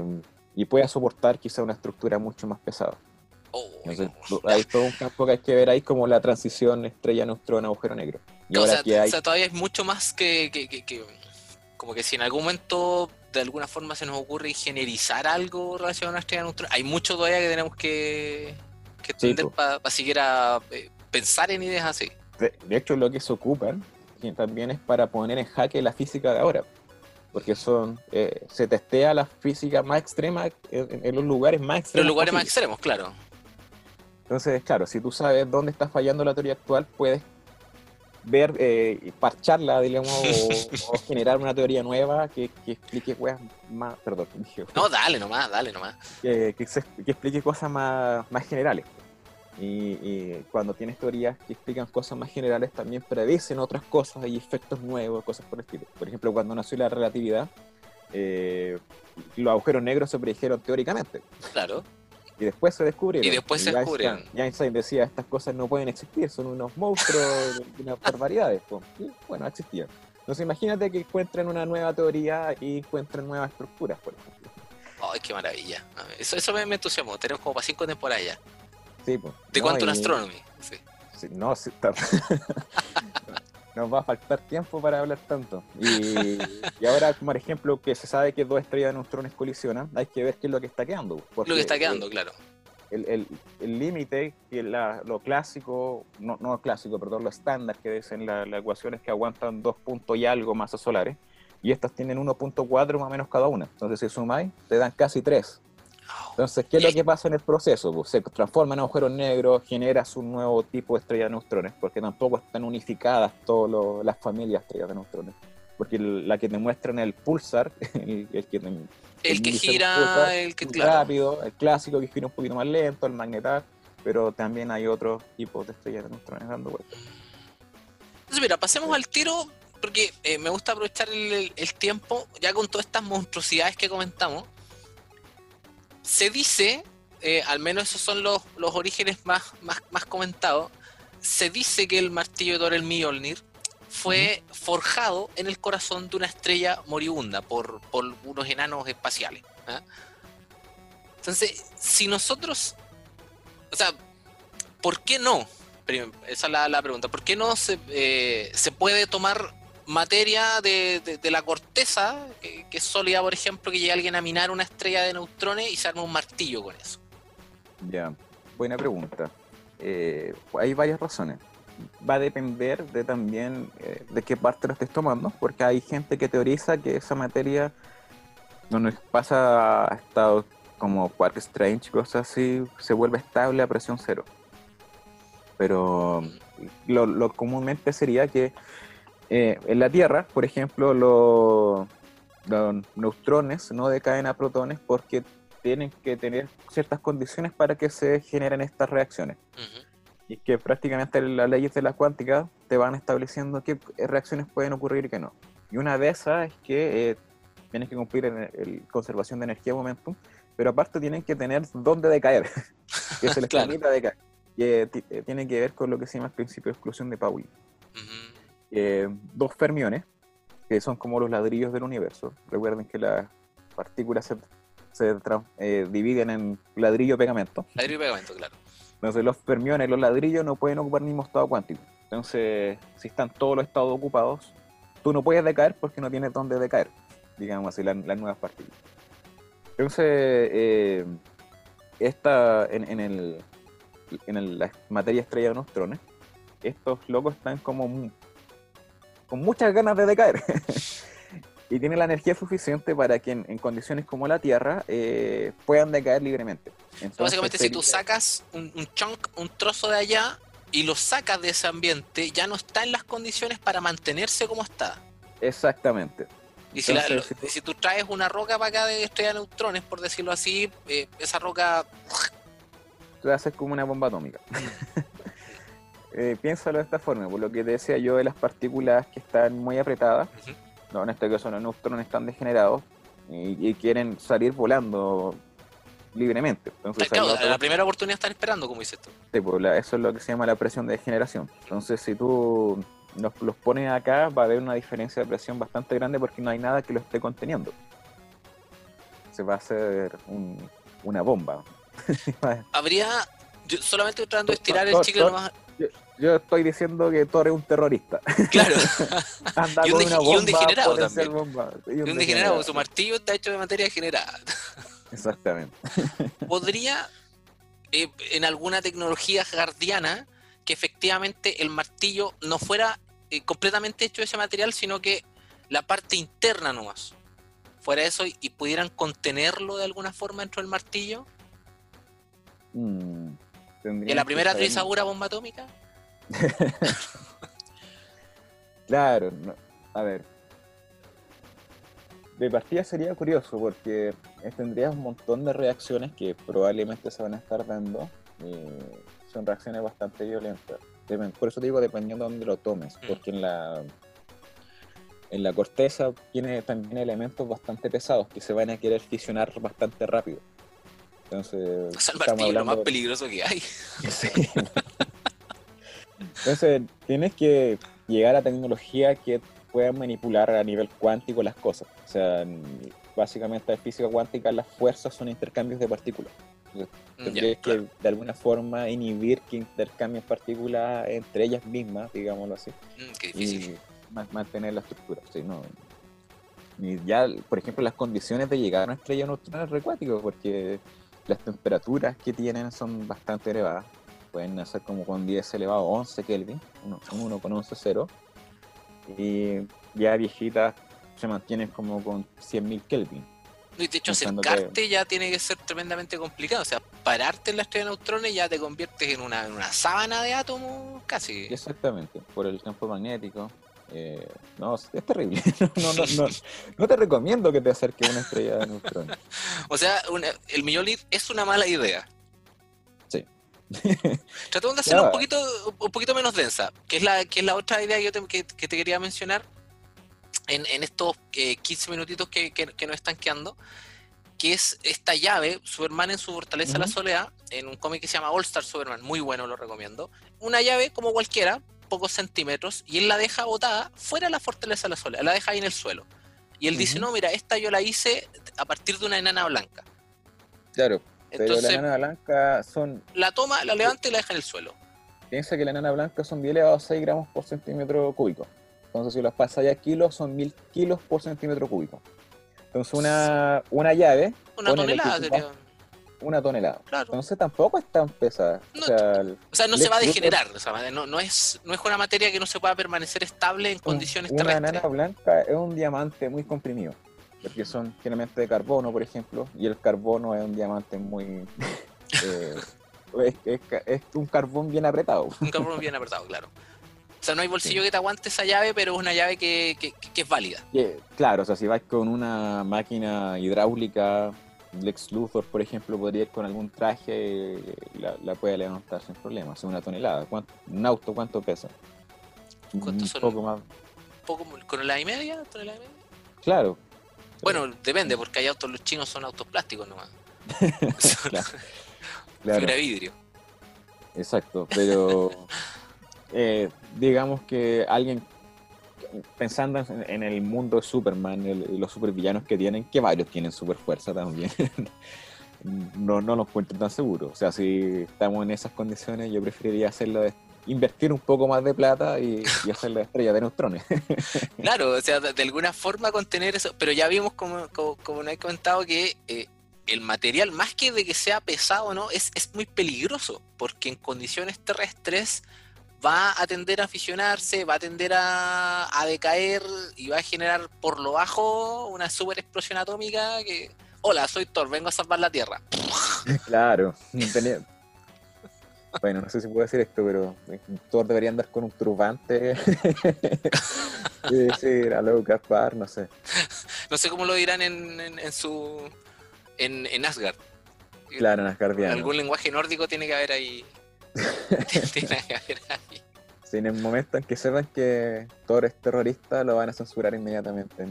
y puede soportar quizá una estructura mucho más pesada. Oh, hay todo un campo que hay que ver ahí como la transición estrella-neutrón-agujero negro. o, sea, todavía hay mucho más que, que, que, como que si en algún momento de alguna forma se nos ocurre ingenierizar algo relacionado a estrella neutral, hay mucho todavía que tenemos que, que entender para siquiera eh, pensar en ideas así. De, hecho, lo que se ocupan también es para poner en jaque la física de ahora. Porque son eh, se testea la física más extrema en, los lugares más extremos. Los lugares más extremos, claro. Entonces, claro, si tú sabes dónde está fallando la teoría actual, puedes ver, eh, parcharla, digamos, *laughs* o, generar una teoría nueva que, explique cosas más, perdón, *laughs* No, dale nomás, dale nomás. Que, que, explique cosas más, más generales. Y, cuando tienes teorías que explican cosas más generales, también predicen otras cosas y efectos nuevos, cosas por el estilo. Por ejemplo, cuando nació la relatividad, eh, los agujeros negros se predijeron teóricamente. Claro. Y después se descubrieron. Y después se descubrieron. Y Einstein decía, estas cosas no pueden existir, son unos monstruos, *laughs* unas barbaridades. Y bueno, existían. Entonces imagínate que encuentren una nueva teoría y encuentren nuevas estructuras, por ejemplo. ¡Ay, qué maravilla! Eso, eso me, entusiasmó. Tenemos como para cinco temporadas ya. Sí, pues. De Quantum Astronomy. Sí. sí no, sí, está... *laughs* *laughs* nos va a faltar tiempo para hablar tanto. Y, ahora, como por ejemplo, que se sabe que dos estrellas de neutrones colisionan, hay que ver qué es lo que está quedando. Lo que está quedando, claro. El límite, el, lo clásico, no, no clásico, perdón, lo estándar que dicen las la ecuaciones que aguantan dos puntos y algo masas solares, y estas tienen 1.4 más o menos cada una. Entonces, si sumáis, te dan casi 3. Entonces, ¿qué es lo que pasa en el proceso? Pues, se transforma en agujeros negros, generas un nuevo tipo de estrella de neutrones, porque tampoco están unificadas todas las familias de estrellas de neutrones. Porque la que te muestran el *laughs* pulsar, el, que, el, que gira, el, que rápido, el clásico que gira un poquito más lento, el magnetar, pero también hay otros tipos de estrellas de neutrones dando vueltas. Entonces, mira, pasemos al tiro, porque eh, me gusta aprovechar el, tiempo, ya con todas estas monstruosidades que comentamos se dice, eh, al menos esos son los, los orígenes más, más, más, comentados, se dice que el martillo de Thor, el Mjolnir, fue forjado en el corazón de una estrella moribunda por, por unos enanos espaciales. ¿ah? Entonces, si nosotros, o sea, ¿por qué no? Esa es la, pregunta. ¿Por qué no se, eh, se puede tomar materia de, la corteza, que, es sólida, por ejemplo, que llegue alguien a minar una estrella de neutrones y se arma un martillo con eso? Ya, buena pregunta. Eh, hay varias razones. Va a depender de también eh, de qué parte lo estés tomando, porque hay gente que teoriza que esa materia, donde pasa a estados como Quark Strange, cosas así, se vuelve estable a presión cero. Pero lo comúnmente sería que eh, en la Tierra, por ejemplo, los, neutrones no decaen a protones porque tienen que tener ciertas condiciones para que se generen estas reacciones. Y que prácticamente las leyes de la cuántica te van estableciendo qué reacciones pueden ocurrir y qué no. Y una de esas es que eh, tienes que cumplir en el, conservación de energía momentum, pero aparte tienen que tener dónde decaer, *laughs* que se les permita decaer. Y eh, tiene que ver con lo que se llama el principio de exclusión de Pauli. Eh, dos fermiones, que son como los ladrillos del universo. Recuerden que las partículas se, se eh, dividen en ladrillo pegamento. Ladrillo pegamento, claro. Entonces los fermiones, los ladrillos no pueden ocupar el mismo estado cuántico. Entonces, si están todos los estados ocupados, tú no puedes decaer porque no tienes dónde decaer, digamos así, las, nuevas partículas. Entonces, eh, esta, en, el, en la materia estrella de neutrones, estos locos están como con muchas ganas de decaer. *laughs* y tienen la energía suficiente para que en, condiciones como la Tierra eh, puedan decaer libremente. básicamente, si tú sacas un, un, chunk, un trozo de allá y lo sacas de ese ambiente, ya no está en las condiciones para mantenerse como está. Exactamente. Y, si, tú... traes una roca para acá de estrella de neutrones, por decirlo así, eh, esa roca. Tú haces como una bomba atómica. *laughs* *laughs* eh, piénsalo de esta forma, por lo que te decía yo de las partículas que están muy apretadas no, en este caso los neutrones están degenerados y, quieren salir volando libremente. Entonces, la, primera oportunidad están esperando, como dices tú. Sí, pues, eso es lo que se llama la presión de degeneración. Entonces, si tú los pones acá, va a haber una diferencia de presión bastante grande porque no hay nada que lo esté conteniendo. Se va a hacer una bomba. *laughs* Habría, solamente tratando de estirar el chicle lo yo estoy diciendo que Thor es un terrorista. Claro. *laughs* Anda y, un una bomba y un degenerado también. Y un, degenerado, su martillo está hecho de materia degenerada. *laughs* Exactamente. *laughs* ¿Podría, eh, en alguna tecnología guardiana, que efectivamente el martillo no fuera eh, completamente hecho de ese material, sino que la parte interna nomás fuera eso y, pudieran contenerlo de alguna forma dentro del martillo? Mm, ¿En la primera trizadura bomba atómica? *laughs* claro, a ver. De partida sería curioso porque tendrías un montón de reacciones que probablemente se van a estar dando. Y son reacciones bastante violentas. Por eso digo, dependiendo de dónde lo tomes, mm. porque en la en la corteza tiene también elementos bastante pesados que se van a querer fisionar bastante rápido. Entonces, o lo más peligroso que hay. *laughs* Entonces, tienes que llegar a tecnología que pueda manipular a nivel cuántico las cosas. O sea, básicamente en física cuántica las fuerzas son intercambios de partículas. Mm, tendrías que de alguna forma inhibir que intercambien partículas entre ellas mismas, digámoslo así. Mm, y mantener la estructura. Y ya, por ejemplo, las condiciones de llegar a una estrella neutronal es recuático porque las temperaturas que tienen son bastante elevadas pueden nacer como con 10 elevado a 11 Kelvin, uno, uno con 11 cero, y ya viejitas se mantienen como con 100.000 Kelvin. Y de hecho, acercarte ya tiene que ser tremendamente complicado. O sea, pararte en la estrella de neutrones ya te conviertes en una, sábana de átomos casi. Exactamente, por el campo magnético. Eh, no, es terrible. *laughs* no, no, no, no, te recomiendo que te acerques a una estrella de neutrones. o sea, el Millolit es una mala idea. Tratamos de hacerla un poquito, un poquito menos densa, que es la, que es la otra idea que, te, que, te quería mencionar en, en estos 15 eh, minutitos que, que, nos están quedando, que es esta llave, Superman en su fortaleza la soledad, en un cómic que se llama All Star Superman, muy bueno, lo recomiendo. Una llave como cualquiera, pocos centímetros, y él la deja botada fuera de la fortaleza de la soledad, la deja ahí en el suelo. Y él dice, no, mira, esta yo la hice a partir de una enana blanca. Claro. Entonces, Pero la enana blanca son. La toma, la levanta y la deja en el suelo. Piensa que la enana blanca son 10 elevados a 6 gramos por centímetro cúbico. Entonces, si las pasas ya kilos, son 1000 kilos por centímetro cúbico. Entonces, una, una llave. Una tonelada. Una tonelada. Claro. Entonces, tampoco es tan pesada. o sea, o sea no se va a degenerar. O sea, no, no, es, no es una materia que no se pueda permanecer estable en condiciones terrestres. Una enana blanca es un diamante muy comprimido porque son generalmente de carbono, por ejemplo, y el carbono es un diamante muy... *laughs* Eh, es, un carbón bien apretado. Un carbón bien apretado, claro. O sea, no hay bolsillo que te aguante esa llave, pero es una llave que, es válida. claro, o sea, si vas con una máquina hidráulica, Lex Luthor, por ejemplo, podría ir con algún traje y la, puede levantar sin problema, o una tonelada. ¿Un auto cuánto pesa? ¿Cuánto son? Poco más. ¿Poco, ¿Con la y media? ¿Tonelada y media? Claro, bueno, depende, porque hay autos, los chinos son autos plásticos nomás. *laughs* claro. vidrio. Exacto, pero *laughs* eh, digamos que alguien pensando en, el mundo de Superman y los supervillanos que tienen, que varios tienen super fuerza también. *laughs* no, no los encuentro tan seguros. O sea, si estamos en esas condiciones, yo preferiría hacerlo invertir un poco más de plata y, *laughs* hacer la estrella de neutrones. *laughs* claro, o sea, de, alguna forma contener eso, pero ya vimos, como, como, he comentado, que eh, el material, más que de que sea pesado, ¿no? Es, es muy peligroso, porque en condiciones terrestres va a tender a fisionarse, va a tender a, decaer y va a generar por lo bajo una super explosión atómica que, hola, soy Thor, vengo a salvar la Tierra. *laughs* Claro, bueno, no sé si puedo decir esto, pero Thor debería andar con un turbante. *laughs* y decir, aló, Gaspar, no sé. No sé cómo lo dirán en, en, su... En, en Asgard. Claro, en Asgardiano. Algún lenguaje nórdico tiene que haber ahí. *laughs* Si *laughs* en el momento en que sepan que Thor es terrorista, lo van a censurar inmediatamente.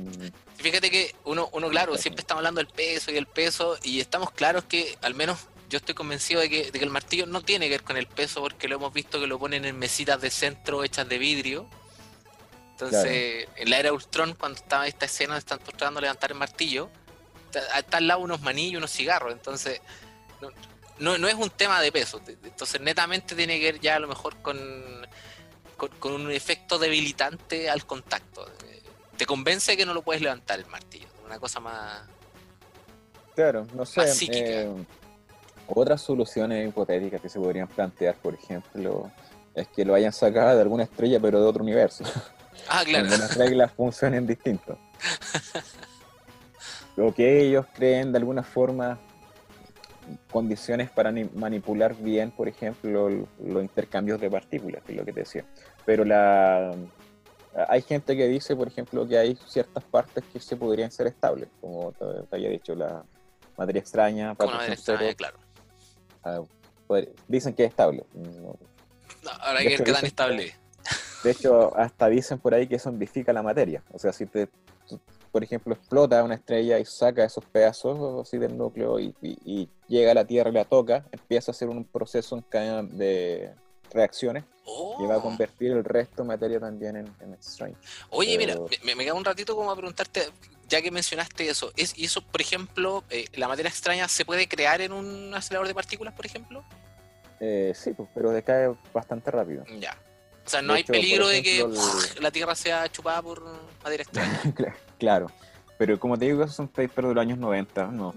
Fíjate que uno, uno, claro, siempre estamos hablando del peso y el peso, y estamos claros que, al menos yo estoy convencido de que, el martillo no tiene que ver con el peso, porque lo hemos visto que lo ponen en mesitas de centro hechas de vidrio. Entonces, en la era Ultron, cuando estaba esta escena, están tratando de levantar el martillo, está, al lado unos manillos y unos cigarros. Entonces, no, no es un tema de peso. Entonces, netamente tiene que ver ya a lo mejor con, con, un efecto debilitante al contacto. Te convence que no lo puedes levantar el martillo. Una cosa más. Claro, no sé. Eh, otras soluciones hipotéticas que se podrían plantear, por ejemplo, es que lo hayan sacado de alguna estrella, pero de otro universo. Ah, *laughs* claro. Donde las reglas funcionen distinto. *laughs* Lo que ellos creen de alguna forma condiciones para manipular bien, por ejemplo, los intercambios de partículas, que es lo que te decía. Pero la, hay gente que dice, por ejemplo, que hay ciertas partes que se podrían ser estables, como te, había dicho, la materia extraña, materia extraña, claro. Ah, dicen que es estable. ahora hay que ver qué tan estable. De hecho, hasta dicen por ahí que eso la materia. O sea, si te por ejemplo, explota una estrella y saca esos pedazos así del núcleo y, llega a la Tierra y la toca, empieza a hacer un proceso en cadena de reacciones y va a oh. convertir el resto de materia también en, en Strange. Oye, mira, me, me, queda un ratito como a preguntarte, ya que mencionaste eso, ¿es, ¿y eso, por ejemplo, eh, la materia extraña se puede crear en un acelerador de partículas, por ejemplo? Eh, sí, pues, pero decae bastante rápido. Ya. O sea, no hay peligro de que la Tierra sea chupada por materia extraña. *laughs* claro, pero como te digo, esos son papers de los años 90, no,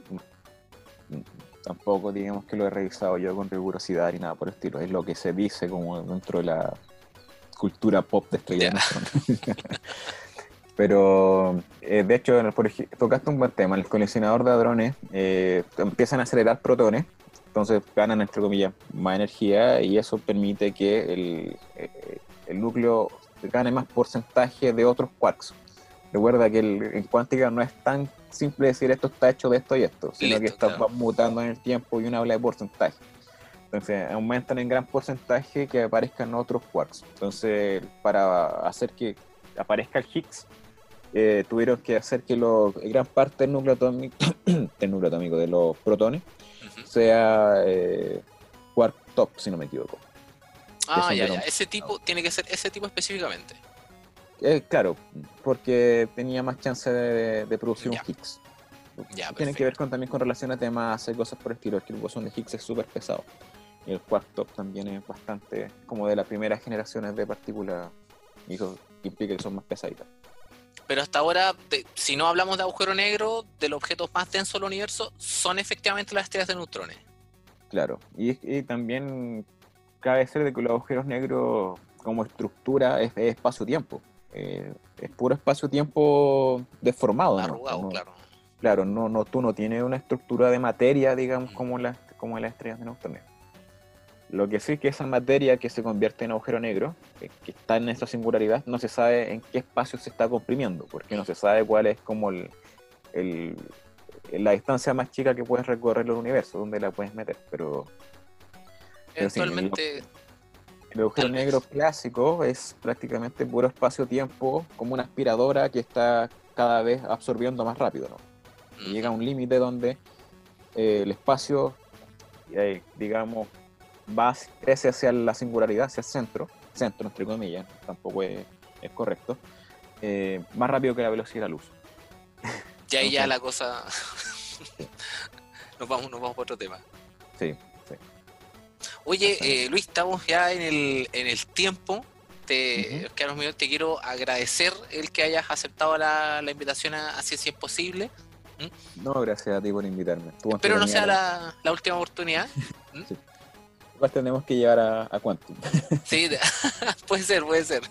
tampoco digamos que lo he revisado yo con rigurosidad ni nada por el estilo, es lo que se dice como dentro de la cultura pop de estrella *laughs* Pero, eh, de hecho, por tocaste un buen tema. El coleccionador de hadrones eh, empiezan a acelerar protones, entonces ganan, entre comillas, más energía y eso permite que el, eh, el núcleo gane más porcentaje de otros quarks. Recuerda que en cuántica no es tan simple decir esto está hecho de esto y esto, sino que está mutando en el tiempo y uno habla de porcentaje. Entonces aumentan en gran porcentaje que aparezcan otros quarks. Entonces, para hacer que aparezca el Higgs, eh, tuvieron que hacer que lo, gran parte del núcleo atómico, del núcleo atómico de los protones sea eh, quark top, si no me equivoco. Ah, ya, ya. Ese tipo tiene que ser ese tipo específicamente. Eh, claro, porque tenía más chance de, producir un Higgs. tiene que ver con, también con relaciones de masa y cosas por el estilo. que el bosón de Higgs es súper pesado. Y el cuarto también es bastante como de las primeras generaciones de partículas. Y eso implica que son más pesaditas. Pero hasta ahora, si no hablamos de agujero negro, de los objetos más densos del universo, son efectivamente las estrellas de neutrones. Claro, y, y también cabe ser de que los agujeros negros como estructura es, espacio-tiempo. Eh, es puro espacio-tiempo deformado. Arrugado, claro. Claro, no, no, tú no tienes una estructura de materia, digamos, como, las como las estrellas de neutrones. Lo que sí es que esa materia que se convierte en agujero negro, que, está en esa singularidad, no se sabe en qué espacio se está comprimiendo, porque no se sabe cuál es como el, la distancia más chica que puedes recorrer el universo, donde la puedes meter, pero Eventualmente. el, agujero negro clásico es prácticamente puro espacio-tiempo, como una aspiradora que está cada vez absorbiendo más rápido. ¿no? llega a un límite donde eh, el espacio, eh, digamos, va, crece hacia la singularidad, hacia el centro, centro entre comillas, tampoco es, correcto, eh, más rápido que la velocidad de la luz. *laughs* Ya ahí ya la cosa. *laughs* nos, vamos, nos vamos por otro tema. Sí. Oye, eh, Luis, estamos ya en el, en el tiempo. Te, uh te quiero agradecer el que hayas aceptado la, invitación a, a Ciencia Imposible. ¿Mm? No, gracias a ti por invitarme. Espero no sea la, la última oportunidad. *laughs* ¿Mm? Igual tenemos que llevar a, a Quantum. *laughs* sí, *laughs* puede ser, puede ser.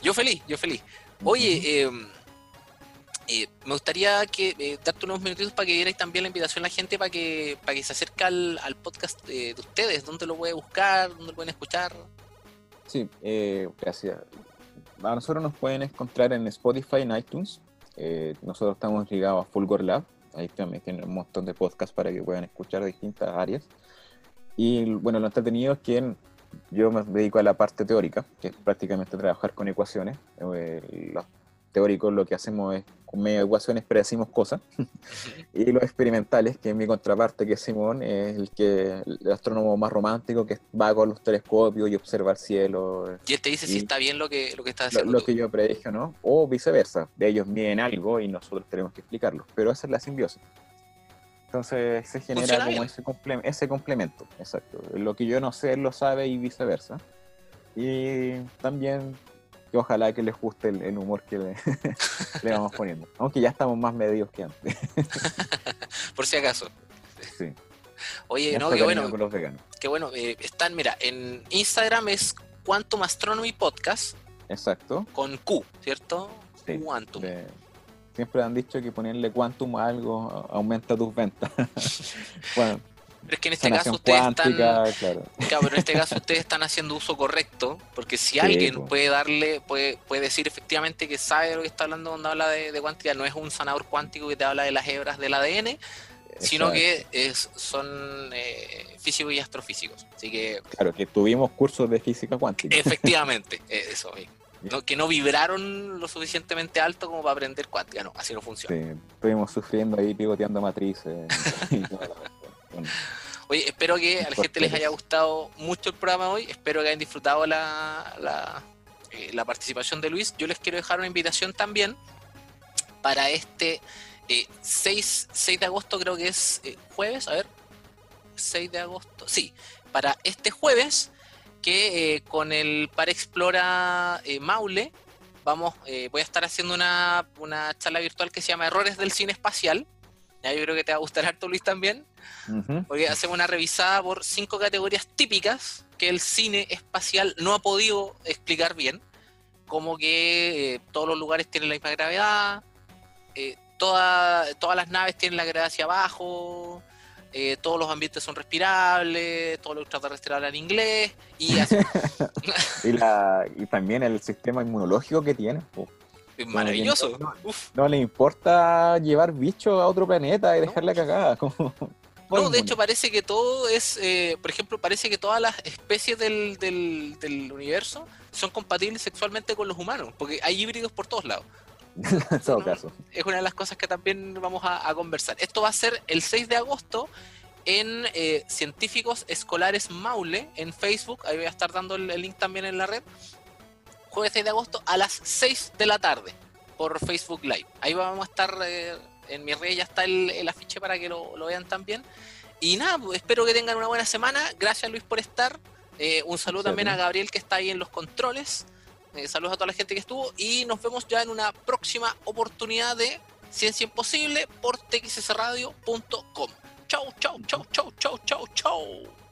Yo feliz, yo feliz. Oye, eh, eh, me gustaría que eh, darte unos minutitos para que dierais también la invitación a la gente para que para que se acerque al, podcast de, ustedes, dónde lo puede buscar, dónde lo pueden escuchar. Sí, eh, gracias. A nosotros nos pueden encontrar en Spotify, en iTunes. nosotros estamos ligados a Fulgor Lab. Ahí también tienen un montón de podcasts para que puedan escuchar de distintas áreas. Y bueno, lo entretenido es que yo me dedico a la parte teórica, que es prácticamente trabajar con ecuaciones. los teóricos lo que hacemos es con medio de ecuaciones predecimos cosas. *laughs* y los experimentales, que es mi contraparte, que es Simón, es el que el astrónomo más romántico que va con los telescopios y observa el cielo. Y él te dice si está bien lo que, lo que está haciendo. Lo, que yo predije, ¿no? O viceversa. De ellos miden algo y nosotros tenemos que explicarlo. Pero esa es la simbiosis. Entonces se genera como ese, ese complemento, exacto. Lo que yo no sé, él lo sabe y viceversa. Y también que ojalá que les guste el, humor que *laughs* le, vamos poniendo. Aunque ya estamos más medios que antes. *laughs* Por si acaso. Sí. Oye, no, qué bueno. Qué bueno. Eh, están, mira, en Instagram es Quantum Astronomy Podcast. Exacto. Con Q, ¿cierto? Sí, Quantum. Siempre han dicho que ponerle Quantum a algo aumenta tus ventas. *laughs* bueno, pero es que en este caso ustedes están. Claro. pero en este caso *laughs* ustedes están haciendo uso correcto, porque si alguien puede darle, puede, puede decir efectivamente que sabe de lo que está hablando cuando habla de, de cuántica, no es un sanador cuántico que te habla de las hebras del ADN, sino que es, son eh, físicos y astrofísicos. Así que. Claro, que tuvimos cursos de física cuántica. Efectivamente, *laughs* eh, eso. que no vibraron lo suficientemente alto como para aprender cuántica, no, así no funciona. Sí, estuvimos sufriendo ahí pivoteando matrices. *laughs* Oye, espero que a la gente les haya gustado mucho el programa hoy. Espero que hayan disfrutado la, eh, la, participación de Luis. Yo les quiero dejar una invitación también para este 6, eh, de agosto, creo que es eh, jueves. A ver, 6 de agosto. Sí, para este jueves que con el Par Explora Maule vamos, voy a estar haciendo una, una charla virtual que se llama Errores del Cine Espacial yo creo que te va a gustar harto, Luis, también. Porque hacemos una revisada por cinco categorías típicas que el cine espacial no ha podido explicar bien. Como que eh, todos los lugares tienen la misma gravedad, eh, todas las naves tienen la gravedad hacia abajo, eh, todos los ambientes son respirables, todos los extraterrestres hablan inglés y así. *laughs* *laughs* y, también el sistema inmunológico que tiene. Es maravilloso. No, le importa llevar bichos a otro planeta y dejarle cagada. *laughs* no, de hecho parece que todo es, eh, por ejemplo, parece que todas las especies del, del, universo son compatibles sexualmente con los humanos, porque hay híbridos por todos lados. *laughs* en todo caso. Es una de las cosas que también vamos a, conversar. Esto va a ser el 6 de agosto en eh, Científicos Escolares Maule en Facebook. Ahí voy a estar dando el link también en la red jueves 6 de agosto a las 6 de la tarde por Facebook Live. Ahí vamos a estar, eh, en mi red ya está el, afiche para que lo, vean también. Y nada, pues, espero que tengan una buena semana. Gracias Luis por estar. Eh, un saludo también a Gabriel que está ahí en los controles. Eh, saludos a toda la gente que estuvo y nos vemos ya en una próxima oportunidad de Ciencia Imposible por txsradio.com. Chau, chau, chau, chau, chau, chau, chau.